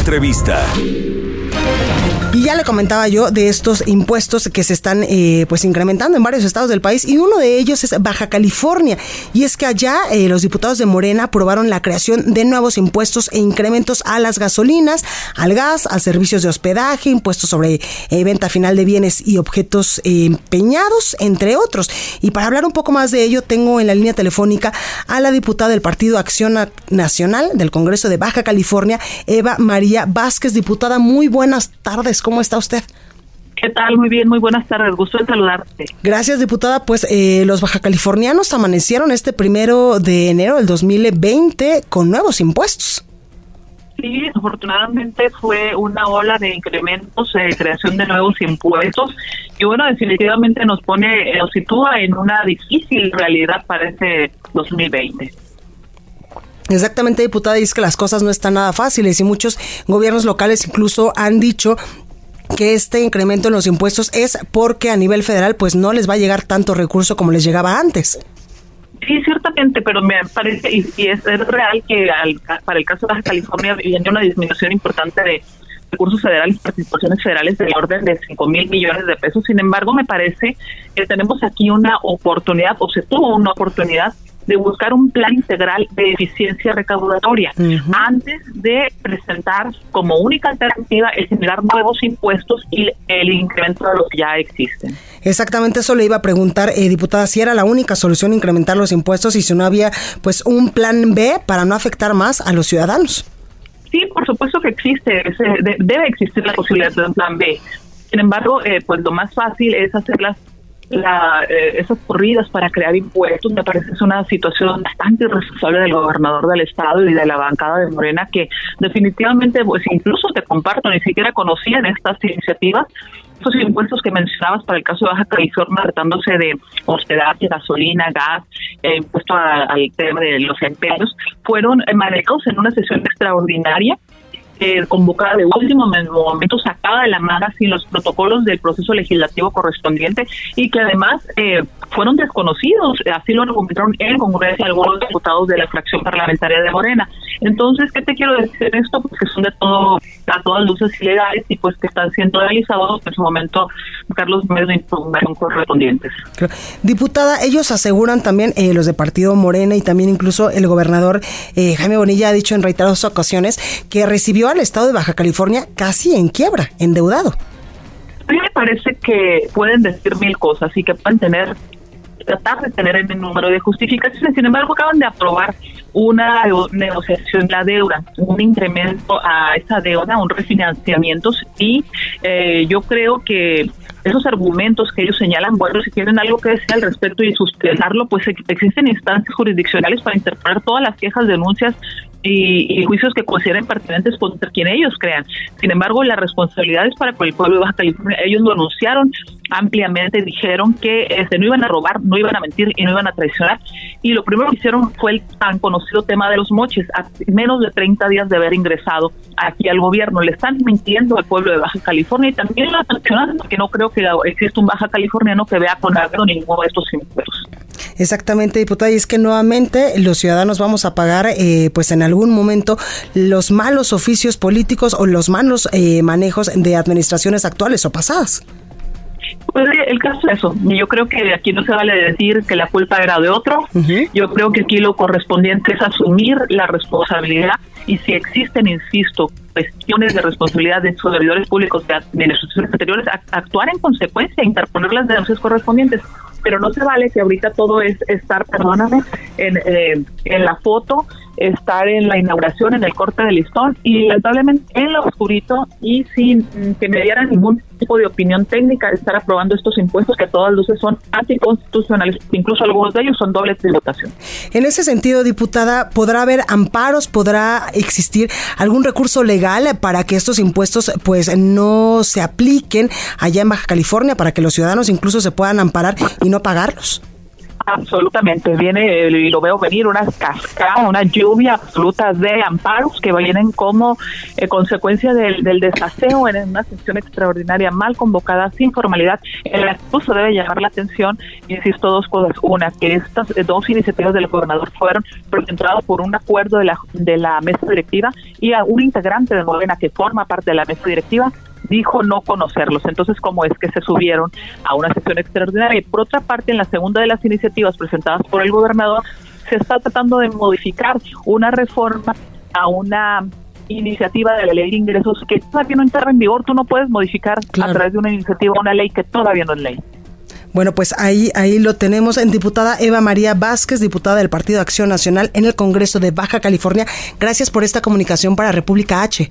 Entrevista. Y ya le comentaba yo de estos impuestos que se están eh, pues incrementando en varios estados del país y uno de ellos es Baja California y es que allá eh, los diputados de Morena aprobaron la creación de nuevos impuestos e incrementos a las gasolinas, al gas, a servicios de hospedaje, impuestos sobre eh, venta final de bienes y objetos empeñados, entre otros. Y para hablar un poco más de ello tengo en la línea telefónica a la diputada del Partido Acción Nacional del Congreso de Baja California, Eva María Vázquez, diputada. Muy buenas tardes. ¿Cómo está usted? ¿Qué tal? Muy bien, muy buenas tardes. Gusto en saludarte. Gracias, diputada. Pues eh, los bajacalifornianos amanecieron este primero de enero del 2020 con nuevos impuestos. Sí, afortunadamente fue una ola de incrementos, de creación de nuevos impuestos y bueno, definitivamente nos pone, nos sitúa en una difícil realidad para este 2020. Exactamente, diputada, y es que las cosas no están nada fáciles y muchos gobiernos locales incluso han dicho que este incremento en los impuestos es porque a nivel federal pues no les va a llegar tanto recurso como les llegaba antes. Sí, ciertamente, pero me parece, y, es, real que para el caso de Baja California viene una disminución importante de recursos federales, participaciones federales del orden de 5 mil millones de pesos. Sin embargo, me parece que tenemos aquí una oportunidad, o se tuvo una oportunidad de buscar un plan integral de eficiencia recaudatoria antes de presentar como única alternativa el generar nuevos impuestos y el incremento de los que ya existen. Exactamente eso le iba a preguntar, eh, diputada, si era la única solución incrementar los impuestos y si no había pues un plan B para no afectar más a los ciudadanos. Sí, por supuesto que existe, debe existir la posibilidad de un plan B. Sin embargo, eh, pues lo más fácil es hacerlas la, eh, esas corridas para crear impuestos me parece es una situación bastante irresponsable del gobernador del estado y de la bancada de Morena que definitivamente pues incluso te comparto ni siquiera conocían estas iniciativas estos impuestos que mencionabas para el caso de Baja California tratándose de hospedaje, gasolina, gas, eh, impuesto al tema de los empleos, fueron manejados en una sesión extraordinaria convocada de último momento, sacada de la manga sin los protocolos del proceso legislativo correspondiente y que además eh, fueron desconocidos, así lo argumentaron en congreso algunos diputados de la fracción parlamentaria de Morena. Entonces, ¿qué te quiero decir esto? Pues que son de todo, a todas luces ilegales y pues que están siendo realizados en su momento Carlos medios de información correspondientes. Diputada, ellos aseguran también, eh, los de Partido Morena y también incluso el gobernador eh, Jaime Bonilla ha dicho en reiteradas ocasiones que recibió al estado de Baja California casi en quiebra, endeudado. A mí me parece que pueden decir mil cosas y que pueden tener tratar de tener el número de justificaciones. Sin embargo, acaban de aprobar una negociación la deuda, un incremento a esa deuda, un refinanciamiento y eh, yo creo que esos argumentos que ellos señalan, bueno, si tienen algo que decir al respecto y sustentarlo, pues existen instancias jurisdiccionales para interpretar todas las quejas, denuncias y, juicios que consideren pertinentes contra quien ellos crean. Sin embargo, las responsabilidades para con el pueblo de Baja California, ellos lo anunciaron ampliamente, dijeron que este, no iban a robar, no iban a mentir y no iban a traicionar. Y lo primero que hicieron fue el tan conocido tema de los moches, a menos de 30 días de haber ingresado aquí al gobierno. Le están mintiendo al pueblo de Baja California y también lo sancionando, porque no creo que exista un Baja Californiano que vea con agrado ninguno de estos impuestos. Exactamente, diputada, y es que nuevamente los ciudadanos vamos a pagar, eh, pues en algún momento, los malos oficios políticos o los malos eh, manejos de administraciones actuales o pasadas. Pues el caso es eso. Yo creo que aquí no se vale decir que la culpa era de otro. Yo creo que aquí lo correspondiente es asumir la responsabilidad y si existen, insisto, cuestiones de responsabilidad de servidores públicos de administraciones anteriores, actuar en consecuencia, interponer las denuncias correspondientes pero no se vale que ahorita todo es estar, perdóname, en, eh, en la foto estar en la inauguración, en el corte de listón y lamentablemente en lo oscurito y sin que me dieran ningún tipo de opinión técnica de estar aprobando estos impuestos que a todas luces son anticonstitucionales, incluso algunos de ellos son dobles tributación. En ese sentido, diputada, ¿podrá haber amparos, podrá existir algún recurso legal para que estos impuestos pues no se apliquen allá en Baja California para que los ciudadanos incluso se puedan amparar y no pagarlos? Absolutamente, viene y lo veo venir una cascada, una lluvia absoluta de amparos que vienen como eh, consecuencia del, desaseo en una sesión extraordinaria mal convocada, sin formalidad. El incluso debe llamar la atención, insisto, dos cosas. Una, que estas eh, dos iniciativas del gobernador fueron presentadas por un acuerdo de la, de la mesa directiva y a un integrante de Morena que forma parte de la mesa directiva dijo no conocerlos. Entonces, ¿cómo es que se subieron a una sesión extraordinaria? Y por otra parte, en la segunda de las iniciativas presentadas por el gobernador, se está tratando de modificar una reforma a una iniciativa de la ley de ingresos que todavía no entra en vigor. Tú no puedes modificar a través de una iniciativa una ley que todavía no es ley. Bueno, pues ahí, ahí lo tenemos en diputada Eva María Vázquez, diputada del Partido Acción Nacional en el Congreso de Baja California. Gracias por esta comunicación para República H.